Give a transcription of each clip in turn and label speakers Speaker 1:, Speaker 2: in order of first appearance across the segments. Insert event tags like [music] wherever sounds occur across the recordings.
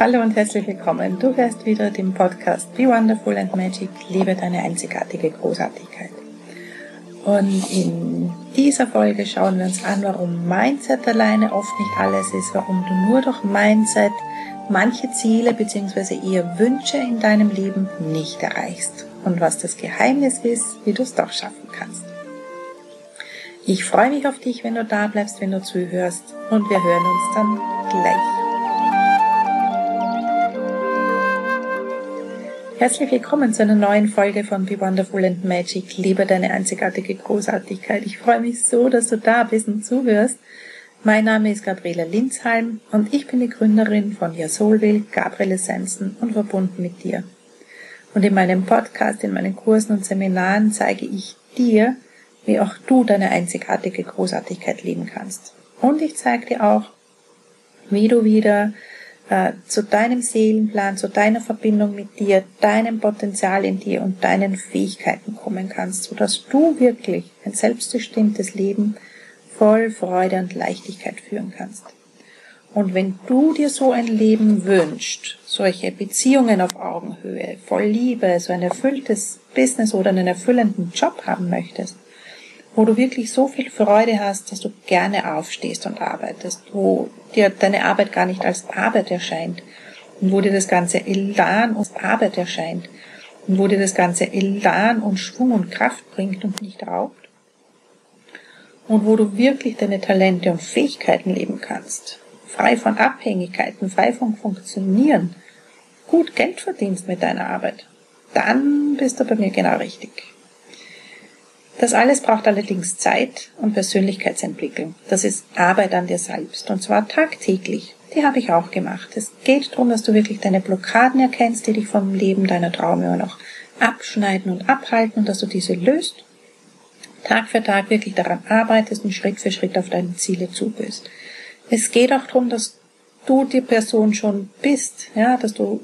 Speaker 1: Hallo und herzlich willkommen. Du hörst wieder den Podcast Be Wonderful and Magic, lebe deine einzigartige Großartigkeit. Und in dieser Folge schauen wir uns an, warum Mindset alleine oft nicht alles ist, warum du nur durch Mindset manche Ziele bzw. eher Wünsche in deinem Leben nicht erreichst und was das Geheimnis ist, wie du es doch schaffen kannst. Ich freue mich auf dich, wenn du da bleibst, wenn du zuhörst und wir hören uns dann gleich. Herzlich willkommen zu einer neuen Folge von Be Wonderful and Magic. Liebe deine einzigartige Großartigkeit. Ich freue mich so, dass du da bist und zuhörst. Mein Name ist Gabriele Linzheim und ich bin die Gründerin von Your Soulville, Gabriele Essenzen und verbunden mit dir. Und in meinem Podcast, in meinen Kursen und Seminaren zeige ich dir, wie auch du deine einzigartige Großartigkeit leben kannst. Und ich zeige dir auch, wie du wieder äh, zu deinem Seelenplan, zu deiner Verbindung mit dir, deinem Potenzial in dir und deinen Fähigkeiten kommen kannst, sodass du wirklich ein selbstbestimmtes Leben voll Freude und Leichtigkeit führen kannst. Und wenn du dir so ein Leben wünschst, solche Beziehungen auf Augenhöhe, voll Liebe, so ein erfülltes Business oder einen erfüllenden Job haben möchtest, wo du wirklich so viel Freude hast, dass du gerne aufstehst und arbeitest, wo dir deine Arbeit gar nicht als Arbeit erscheint und wo dir das ganze Elan und Arbeit erscheint und wo dir das ganze Elan und Schwung und Kraft bringt und nicht raubt und wo du wirklich deine Talente und Fähigkeiten leben kannst, frei von Abhängigkeiten, frei von Funktionieren, gut Geld verdienst mit deiner Arbeit, dann bist du bei mir genau richtig. Das alles braucht allerdings Zeit und Persönlichkeitsentwicklung. Das ist Arbeit an dir selbst und zwar tagtäglich. Die habe ich auch gemacht. Es geht darum, dass du wirklich deine Blockaden erkennst, die dich vom Leben deiner Träume immer noch abschneiden und abhalten und dass du diese löst. Tag für Tag wirklich daran arbeitest und Schritt für Schritt auf deine Ziele zubist. Es geht auch darum, dass du die Person schon bist, ja, dass du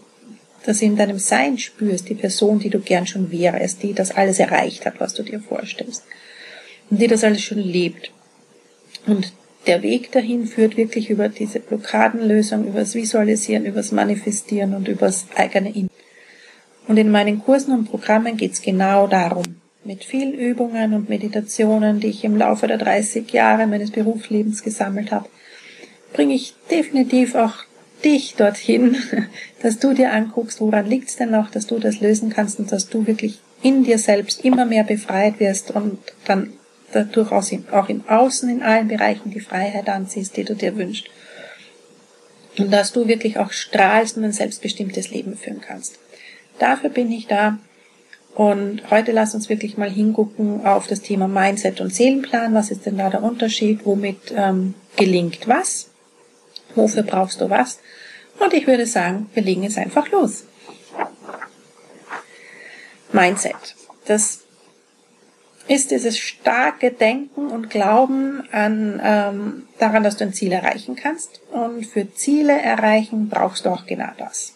Speaker 1: dass in deinem Sein spürst, die Person, die du gern schon wärst, die das alles erreicht hat, was du dir vorstellst. Und die das alles schon lebt. Und der Weg dahin führt wirklich über diese Blockadenlösung, übers Visualisieren, übers Manifestieren und übers eigene In. Und in meinen Kursen und Programmen geht's genau darum. Mit vielen Übungen und Meditationen, die ich im Laufe der 30 Jahre meines Berufslebens gesammelt habe, bringe ich definitiv auch dich dorthin, [laughs] dass du dir anguckst, woran liegt es denn noch, dass du das lösen kannst und dass du wirklich in dir selbst immer mehr befreit wirst und dann dadurch auch im Außen in allen Bereichen die Freiheit anziehst, die du dir wünschst. Und dass du wirklich auch strahlst und ein selbstbestimmtes Leben führen kannst. Dafür bin ich da. Und heute lass uns wirklich mal hingucken auf das Thema Mindset und Seelenplan. Was ist denn da der Unterschied? Womit ähm, gelingt was? Wofür brauchst du was? Und ich würde sagen, wir legen jetzt einfach los. Mindset. Das ist dieses starke Denken und Glauben an, ähm, daran, dass du ein Ziel erreichen kannst. Und für Ziele erreichen brauchst du auch genau das.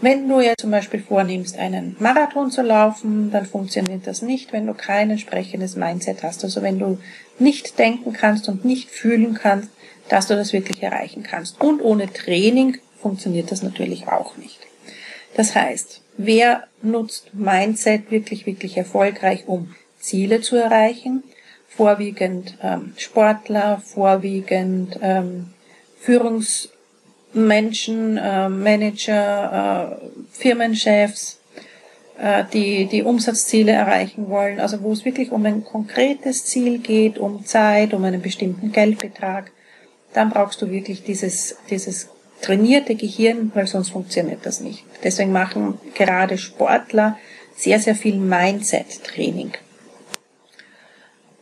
Speaker 1: Wenn du ja zum Beispiel vornimmst, einen Marathon zu laufen, dann funktioniert das nicht, wenn du kein entsprechendes Mindset hast. Also wenn du nicht denken kannst und nicht fühlen kannst, dass du das wirklich erreichen kannst. Und ohne Training funktioniert das natürlich auch nicht. Das heißt, wer nutzt Mindset wirklich, wirklich erfolgreich, um Ziele zu erreichen? Vorwiegend ähm, Sportler, vorwiegend ähm, Führungsmenschen, äh, Manager, äh, Firmenchefs, äh, die die Umsatzziele erreichen wollen, also wo es wirklich um ein konkretes Ziel geht, um Zeit, um einen bestimmten Geldbetrag, dann brauchst du wirklich dieses, dieses trainierte Gehirn, weil sonst funktioniert das nicht. Deswegen machen gerade Sportler sehr, sehr viel Mindset-Training.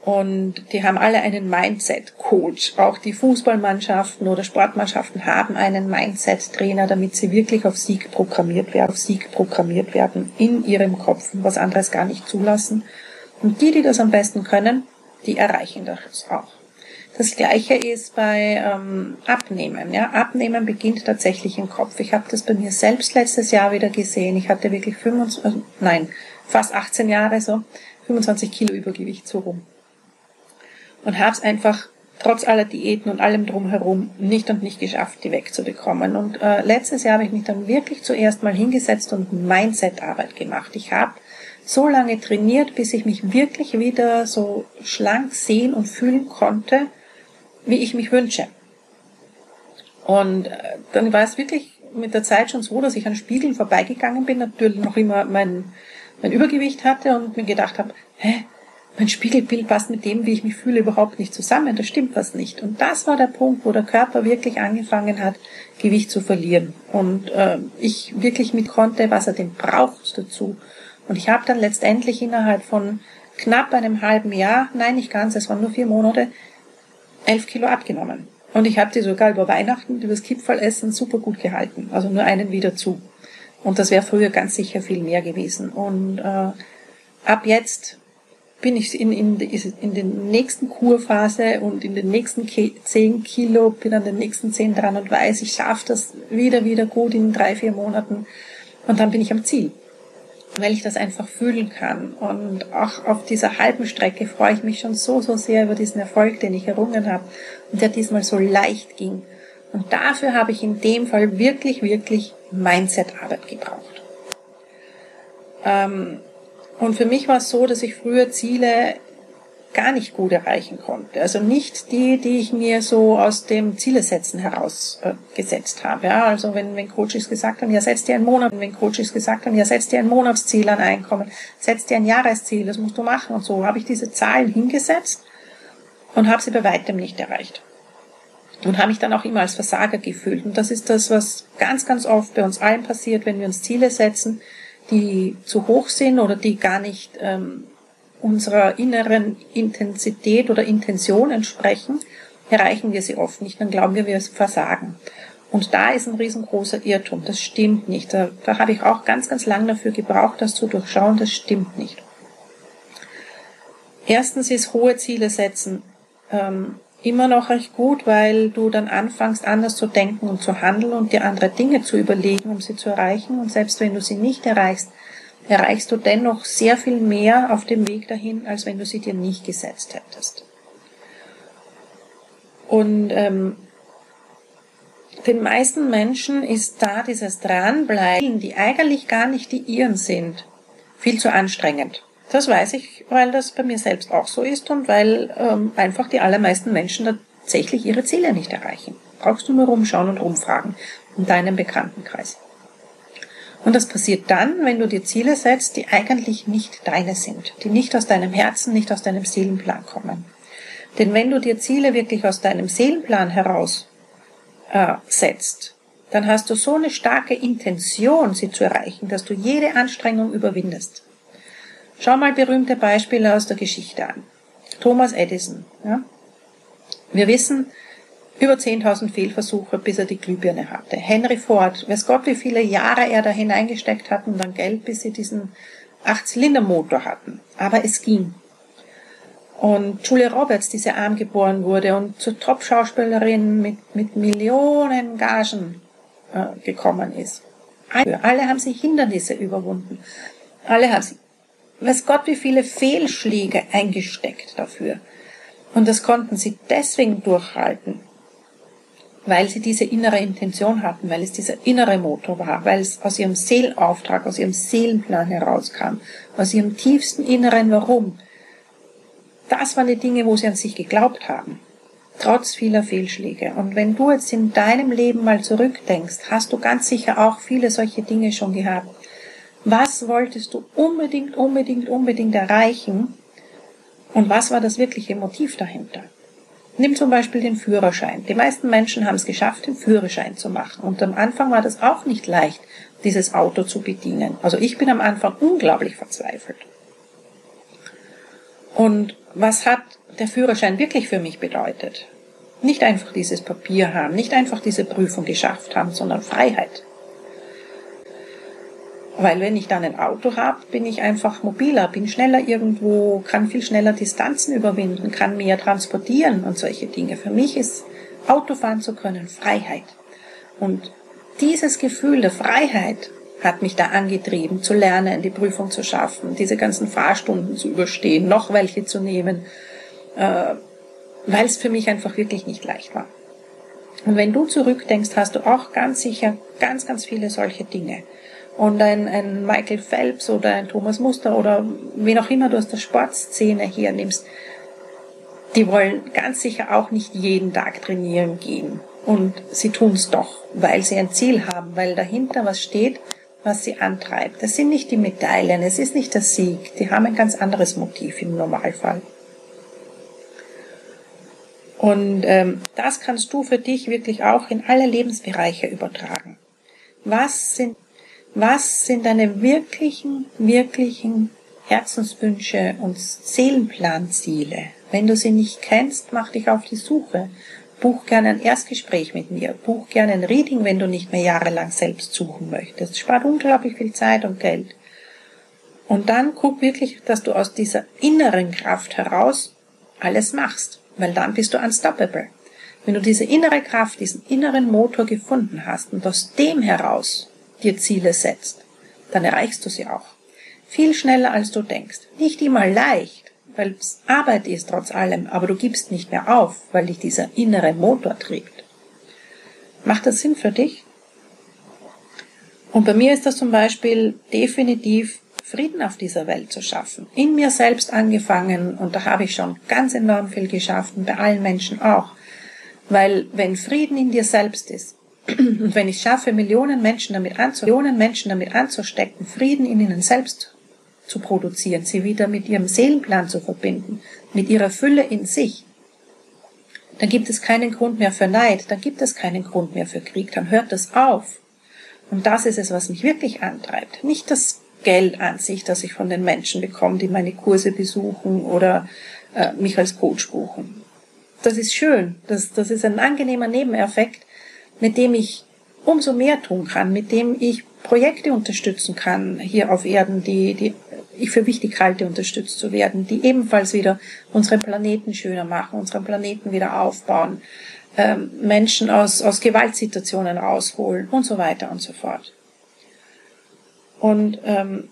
Speaker 1: Und die haben alle einen Mindset-Coach. Auch die Fußballmannschaften oder Sportmannschaften haben einen Mindset-Trainer, damit sie wirklich auf Sieg programmiert werden, auf Sieg programmiert werden in ihrem Kopf und was anderes gar nicht zulassen. Und die, die das am besten können, die erreichen das auch. Das gleiche ist bei ähm, Abnehmen. Ja? Abnehmen beginnt tatsächlich im Kopf. Ich habe das bei mir selbst letztes Jahr wieder gesehen. Ich hatte wirklich 25, äh, nein, fast 18 Jahre so, 25 Kilo Übergewicht so rum. Und habe es einfach trotz aller Diäten und allem drumherum nicht und nicht geschafft, die wegzubekommen. Und äh, letztes Jahr habe ich mich dann wirklich zuerst mal hingesetzt und Mindset-Arbeit gemacht. Ich habe so lange trainiert, bis ich mich wirklich wieder so schlank sehen und fühlen konnte, wie ich mich wünsche. Und äh, dann war es wirklich mit der Zeit schon so, dass ich an Spiegeln vorbeigegangen bin, natürlich noch immer mein, mein Übergewicht hatte und mir gedacht habe, hä, mein Spiegelbild passt mit dem, wie ich mich fühle, überhaupt nicht zusammen. Da stimmt was nicht. Und das war der Punkt, wo der Körper wirklich angefangen hat, Gewicht zu verlieren. Und äh, ich wirklich mit konnte, was er denn braucht dazu. Und ich habe dann letztendlich innerhalb von knapp einem halben Jahr, nein, nicht ganz, es waren nur vier Monate, elf Kilo abgenommen. Und ich habe die sogar über Weihnachten, übers Kipferlessen super gut gehalten. Also nur einen wieder zu. Und das wäre früher ganz sicher viel mehr gewesen. Und äh, ab jetzt bin ich in, in, in der nächsten Kurphase und in den nächsten zehn Kilo, bin an den nächsten zehn dran und weiß, ich schaffe das wieder, wieder gut in drei, vier Monaten. Und dann bin ich am Ziel, weil ich das einfach fühlen kann. Und auch auf dieser halben Strecke freue ich mich schon so, so sehr über diesen Erfolg, den ich errungen habe und der diesmal so leicht ging. Und dafür habe ich in dem Fall wirklich, wirklich Mindset-Arbeit gebraucht. Ähm, und für mich war es so, dass ich früher Ziele gar nicht gut erreichen konnte. Also nicht die, die ich mir so aus dem Zielesetzen heraus äh, habe. Ja, also wenn, wenn Coaches gesagt haben, ja, setz dir einen Monat, wenn Coaches gesagt haben, ja, setz dir ein Monatsziel an Einkommen, setz dir ein Jahresziel, das musst du machen und so, habe ich diese Zahlen hingesetzt und habe sie bei weitem nicht erreicht. Und habe mich dann auch immer als Versager gefühlt. Und das ist das, was ganz, ganz oft bei uns allen passiert, wenn wir uns Ziele setzen, die zu hoch sind oder die gar nicht ähm, unserer inneren Intensität oder Intention entsprechen, erreichen wir sie oft nicht. Dann glauben wir, wir versagen. Und da ist ein riesengroßer Irrtum. Das stimmt nicht. Da, da habe ich auch ganz, ganz lange dafür gebraucht, das zu durchschauen. Das stimmt nicht. Erstens ist hohe Ziele setzen ähm, immer noch recht gut, weil du dann anfängst, anders zu denken und zu handeln und dir andere Dinge zu überlegen, um sie zu erreichen. Und selbst wenn du sie nicht erreichst, erreichst du dennoch sehr viel mehr auf dem Weg dahin, als wenn du sie dir nicht gesetzt hättest. Und ähm, den meisten Menschen ist da dieses Dranbleiben, die eigentlich gar nicht die ihren sind, viel zu anstrengend. Das weiß ich, weil das bei mir selbst auch so ist und weil ähm, einfach die allermeisten Menschen tatsächlich ihre Ziele nicht erreichen. Brauchst du nur rumschauen und rumfragen in deinem Bekanntenkreis. Und das passiert dann, wenn du dir Ziele setzt, die eigentlich nicht deine sind, die nicht aus deinem Herzen, nicht aus deinem Seelenplan kommen. Denn wenn du dir Ziele wirklich aus deinem Seelenplan heraus äh, setzt, dann hast du so eine starke Intention, sie zu erreichen, dass du jede Anstrengung überwindest. Schau mal berühmte Beispiele aus der Geschichte an. Thomas Edison. Ja? Wir wissen, über 10.000 Fehlversuche, bis er die Glühbirne hatte. Henry Ford, weiß Gott, wie viele Jahre er da hineingesteckt hat und dann Geld, bis sie diesen Acht-Zylinder-Motor hatten. Aber es ging. Und Julia Roberts, die sehr arm geboren wurde und zur Top-Schauspielerin mit, mit Millionen Gagen äh, gekommen ist. Alle haben sie Hindernisse überwunden. Alle haben sie weiß Gott, wie viele Fehlschläge eingesteckt dafür. Und das konnten sie deswegen durchhalten, weil sie diese innere Intention hatten, weil es dieser innere Motor war, weil es aus ihrem Seelenauftrag, aus ihrem Seelenplan herauskam, aus ihrem tiefsten inneren Warum. Das waren die Dinge, wo sie an sich geglaubt haben, trotz vieler Fehlschläge. Und wenn du jetzt in deinem Leben mal zurückdenkst, hast du ganz sicher auch viele solche Dinge schon gehabt. Was wolltest du unbedingt, unbedingt, unbedingt erreichen? Und was war das wirkliche Motiv dahinter? Nimm zum Beispiel den Führerschein. Die meisten Menschen haben es geschafft, den Führerschein zu machen. Und am Anfang war das auch nicht leicht, dieses Auto zu bedienen. Also ich bin am Anfang unglaublich verzweifelt. Und was hat der Führerschein wirklich für mich bedeutet? Nicht einfach dieses Papier haben, nicht einfach diese Prüfung geschafft haben, sondern Freiheit. Weil wenn ich dann ein Auto habe, bin ich einfach mobiler, bin schneller irgendwo, kann viel schneller Distanzen überwinden, kann mehr transportieren und solche Dinge. Für mich ist Autofahren zu können Freiheit. Und dieses Gefühl der Freiheit hat mich da angetrieben, zu lernen, die Prüfung zu schaffen, diese ganzen Fahrstunden zu überstehen, noch welche zu nehmen, äh, weil es für mich einfach wirklich nicht leicht war. Und wenn du zurückdenkst, hast du auch ganz sicher ganz, ganz viele solche Dinge. Und ein, ein Michael Phelps oder ein Thomas Muster oder wen auch immer du aus der Sportszene hier nimmst, die wollen ganz sicher auch nicht jeden Tag trainieren gehen. Und sie tun es doch, weil sie ein Ziel haben, weil dahinter was steht, was sie antreibt. Das sind nicht die Medaillen, es ist nicht der Sieg, die haben ein ganz anderes Motiv im Normalfall. Und ähm, das kannst du für dich wirklich auch in alle Lebensbereiche übertragen. Was sind, was sind deine wirklichen, wirklichen Herzenswünsche und Seelenplanziele? Wenn du sie nicht kennst, mach dich auf die Suche. Buch gerne ein Erstgespräch mit mir. Buch gerne ein Reading, wenn du nicht mehr jahrelang selbst suchen möchtest. Spart unglaublich viel Zeit und Geld. Und dann guck wirklich, dass du aus dieser inneren Kraft heraus alles machst weil dann bist du unstoppable. Wenn du diese innere Kraft, diesen inneren Motor gefunden hast und aus dem heraus dir Ziele setzt, dann erreichst du sie auch. Viel schneller als du denkst. Nicht immer leicht, weil es Arbeit ist trotz allem, aber du gibst nicht mehr auf, weil dich dieser innere Motor trägt. Macht das Sinn für dich? Und bei mir ist das zum Beispiel definitiv Frieden auf dieser Welt zu schaffen. In mir selbst angefangen und da habe ich schon ganz enorm viel geschafft und bei allen Menschen auch. Weil wenn Frieden in dir selbst ist und wenn ich schaffe, Millionen Menschen damit, anzu Millionen Menschen damit anzustecken, Frieden in ihnen selbst zu produzieren, sie wieder mit ihrem Seelenplan zu verbinden, mit ihrer Fülle in sich, dann gibt es keinen Grund mehr für Neid, dann gibt es keinen Grund mehr für Krieg, dann hört es auf. Und das ist es, was mich wirklich antreibt. Nicht das Geld an sich, das ich von den Menschen bekomme, die meine Kurse besuchen oder äh, mich als Coach buchen. Das ist schön. Das, das ist ein angenehmer Nebeneffekt, mit dem ich umso mehr tun kann, mit dem ich Projekte unterstützen kann hier auf Erden, die, die ich für wichtig halte, unterstützt zu werden, die ebenfalls wieder unseren Planeten schöner machen, unseren Planeten wieder aufbauen, ähm, Menschen aus, aus Gewaltsituationen rausholen und so weiter und so fort. Und ähm,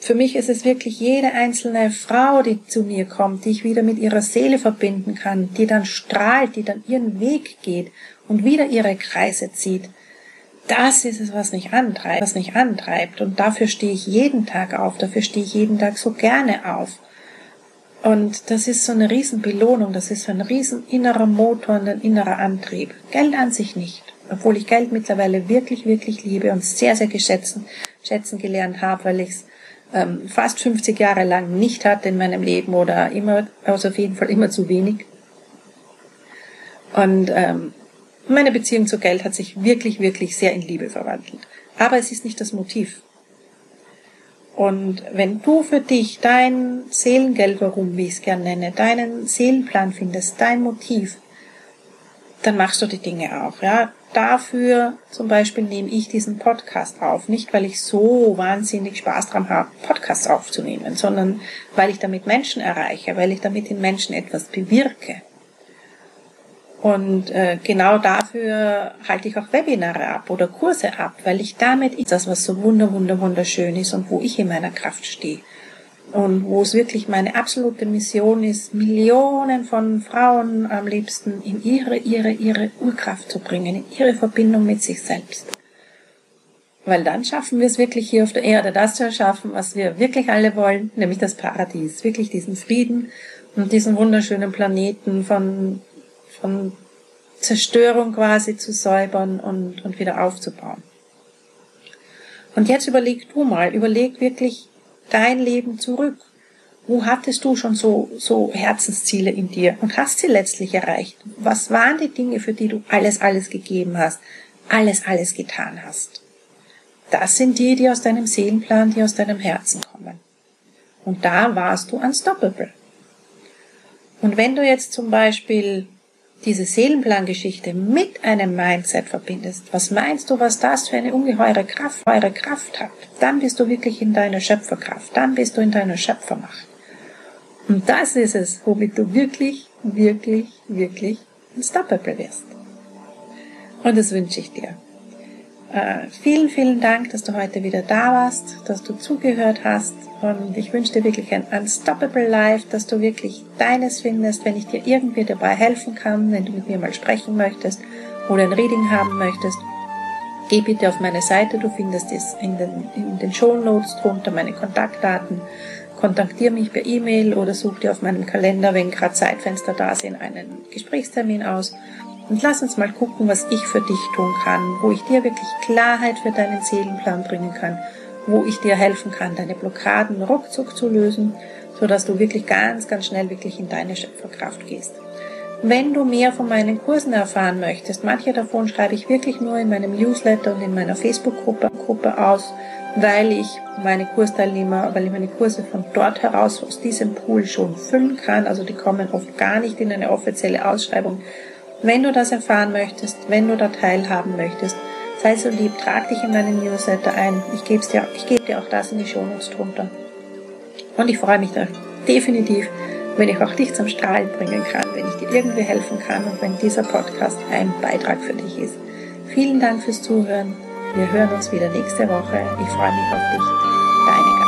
Speaker 1: für mich ist es wirklich jede einzelne Frau, die zu mir kommt, die ich wieder mit ihrer Seele verbinden kann, die dann strahlt, die dann ihren Weg geht und wieder ihre Kreise zieht. Das ist es, was mich antreibt, was mich antreibt. Und dafür stehe ich jeden Tag auf, dafür stehe ich jeden Tag so gerne auf. Und das ist so eine Riesenbelohnung, das ist so ein riesen innerer Motor und ein innerer Antrieb. Geld an sich nicht obwohl ich Geld mittlerweile wirklich, wirklich liebe und sehr, sehr geschätzen, schätzen gelernt habe, weil ich es ähm, fast 50 Jahre lang nicht hatte in meinem Leben oder immer, also auf jeden Fall immer zu wenig. Und ähm, meine Beziehung zu Geld hat sich wirklich, wirklich sehr in Liebe verwandelt. Aber es ist nicht das Motiv. Und wenn du für dich dein Seelengeld, warum, wie ich es gerne nenne, deinen Seelenplan findest, dein Motiv, dann machst du die Dinge auch, ja dafür zum Beispiel nehme ich diesen Podcast auf. Nicht, weil ich so wahnsinnig Spaß dran habe, Podcasts aufzunehmen, sondern weil ich damit Menschen erreiche, weil ich damit den Menschen etwas bewirke. Und äh, genau dafür halte ich auch Webinare ab oder Kurse ab, weil ich damit das, was so wunder, wunder, wunderschön ist und wo ich in meiner Kraft stehe und wo es wirklich meine absolute Mission ist, Millionen von Frauen am liebsten in ihre, ihre, ihre Urkraft zu bringen, in ihre Verbindung mit sich selbst. Weil dann schaffen wir es wirklich hier auf der Erde, das zu erschaffen, was wir wirklich alle wollen, nämlich das Paradies, wirklich diesen Frieden und diesen wunderschönen Planeten von, von Zerstörung quasi zu säubern und, und wieder aufzubauen. Und jetzt überleg du mal, überleg wirklich, dein Leben zurück? Wo hattest du schon so, so Herzensziele in dir und hast sie letztlich erreicht? Was waren die Dinge, für die du alles, alles gegeben hast, alles, alles getan hast? Das sind die, die aus deinem Seelenplan, die aus deinem Herzen kommen. Und da warst du unstoppable. Und wenn du jetzt zum Beispiel diese Seelenplangeschichte mit einem Mindset verbindest, was meinst du, was das für eine ungeheure Kraft, eure Kraft hat? Dann bist du wirklich in deiner Schöpferkraft, dann bist du in deiner Schöpfermacht. Und das ist es, womit du wirklich, wirklich, wirklich unstoppable wirst. Und das wünsche ich dir. Äh, vielen, vielen Dank, dass du heute wieder da warst, dass du zugehört hast und ich wünsche dir wirklich ein unstoppable Life, dass du wirklich deines findest, wenn ich dir irgendwie dabei helfen kann, wenn du mit mir mal sprechen möchtest oder ein Reading haben möchtest. Geh bitte auf meine Seite, du findest es in den, in den Show Notes drunter, meine Kontaktdaten. Kontaktiere mich per E-Mail oder such dir auf meinem Kalender, wenn gerade Zeitfenster da sind, einen Gesprächstermin aus und lass uns mal gucken, was ich für dich tun kann, wo ich dir wirklich Klarheit für deinen Seelenplan bringen kann, wo ich dir helfen kann, deine Blockaden ruckzuck zu lösen, so dass du wirklich ganz, ganz schnell wirklich in deine Schöpferkraft gehst. Wenn du mehr von meinen Kursen erfahren möchtest, manche davon schreibe ich wirklich nur in meinem Newsletter und in meiner Facebook-Gruppe Gruppe aus, weil ich meine Kursteilnehmer, weil ich meine Kurse von dort heraus aus diesem Pool schon füllen kann. Also die kommen oft gar nicht in eine offizielle Ausschreibung, wenn du das erfahren möchtest, wenn du da teilhaben möchtest, sei so lieb, trag dich in meinen Newsletter ein. Ich gebe dir, gebe dir auch das in die Shownotes drunter. Und ich freue mich da definitiv, wenn ich auch dich zum Strahlen bringen kann, wenn ich dir irgendwie helfen kann und wenn dieser Podcast ein Beitrag für dich ist. Vielen Dank fürs Zuhören. Wir hören uns wieder nächste Woche. Ich freue mich auf dich. Deine.